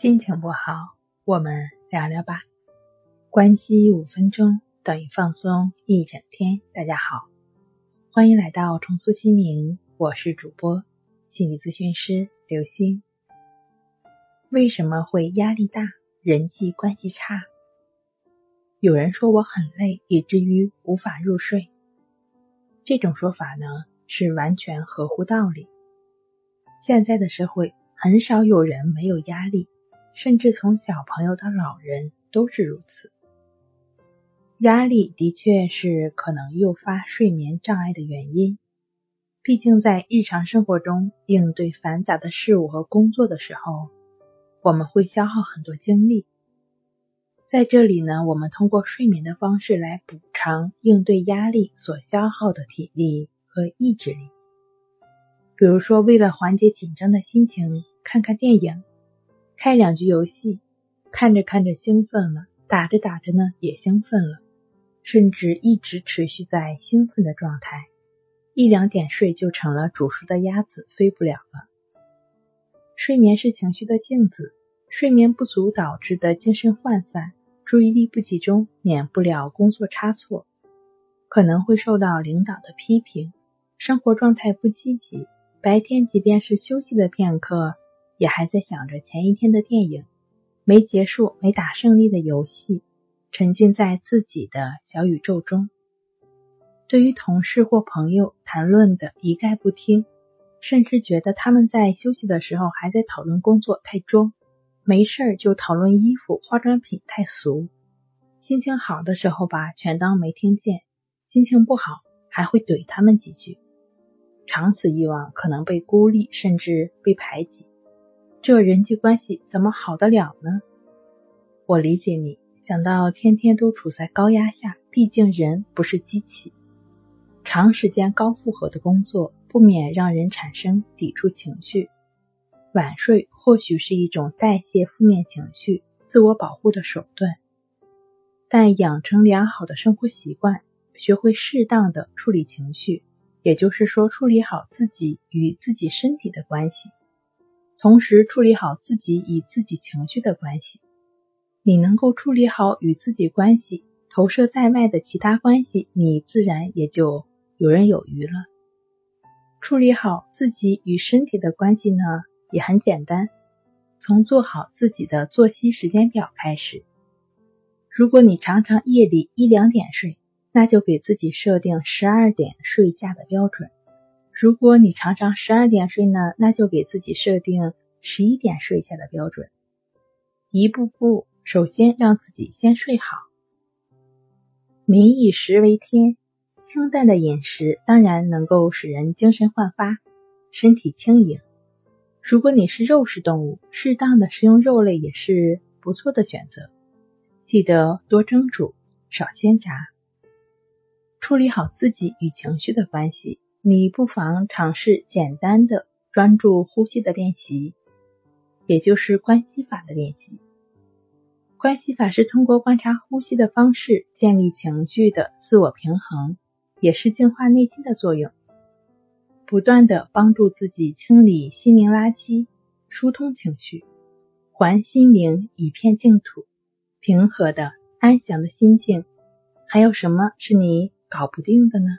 心情不好，我们聊聊吧。关系五分钟等于放松一整天。大家好，欢迎来到重塑心灵，我是主播心理咨询师刘星。为什么会压力大、人际关系差？有人说我很累，以至于无法入睡。这种说法呢，是完全合乎道理。现在的社会很少有人没有压力。甚至从小朋友到老人都是如此。压力的确是可能诱发睡眠障碍的原因。毕竟在日常生活中应对繁杂的事物和工作的时候，我们会消耗很多精力。在这里呢，我们通过睡眠的方式来补偿应对压力所消耗的体力和意志力。比如说，为了缓解紧张的心情，看看电影。开两局游戏，看着看着兴奋了，打着打着呢也兴奋了，甚至一直持续在兴奋的状态，一两点睡就成了煮熟的鸭子，飞不了了。睡眠是情绪的镜子，睡眠不足导致的精神涣散、注意力不集中，免不了工作差错，可能会受到领导的批评，生活状态不积极，白天即便是休息的片刻。也还在想着前一天的电影没结束、没打胜利的游戏，沉浸在自己的小宇宙中。对于同事或朋友谈论的一概不听，甚至觉得他们在休息的时候还在讨论工作太装，没事就讨论衣服、化妆品太俗。心情好的时候吧，全当没听见；心情不好，还会怼他们几句。长此以往，可能被孤立，甚至被排挤。这人际关系怎么好得了呢？我理解你，想到天天都处在高压下，毕竟人不是机器，长时间高负荷的工作不免让人产生抵触情绪。晚睡或许是一种代谢负面情绪、自我保护的手段，但养成良好的生活习惯，学会适当的处理情绪，也就是说，处理好自己与自己身体的关系。同时处理好自己与自己情绪的关系，你能够处理好与自己关系，投射在外的其他关系，你自然也就游刃有余了。处理好自己与身体的关系呢，也很简单，从做好自己的作息时间表开始。如果你常常夜里一两点睡，那就给自己设定十二点睡下的标准。如果你常常十二点睡呢，那就给自己设定十一点睡下的标准，一步步，首先让自己先睡好。民以食为天，清淡的饮食当然能够使人精神焕发，身体轻盈。如果你是肉食动物，适当的食用肉类也是不错的选择。记得多蒸煮，少煎炸。处理好自己与情绪的关系。你不妨尝试简单的专注呼吸的练习，也就是关系法的练习。关系法是通过观察呼吸的方式建立情绪的自我平衡，也是净化内心的作用，不断的帮助自己清理心灵垃圾，疏通情绪，还心灵一片净土，平和的安详的心境。还有什么是你搞不定的呢？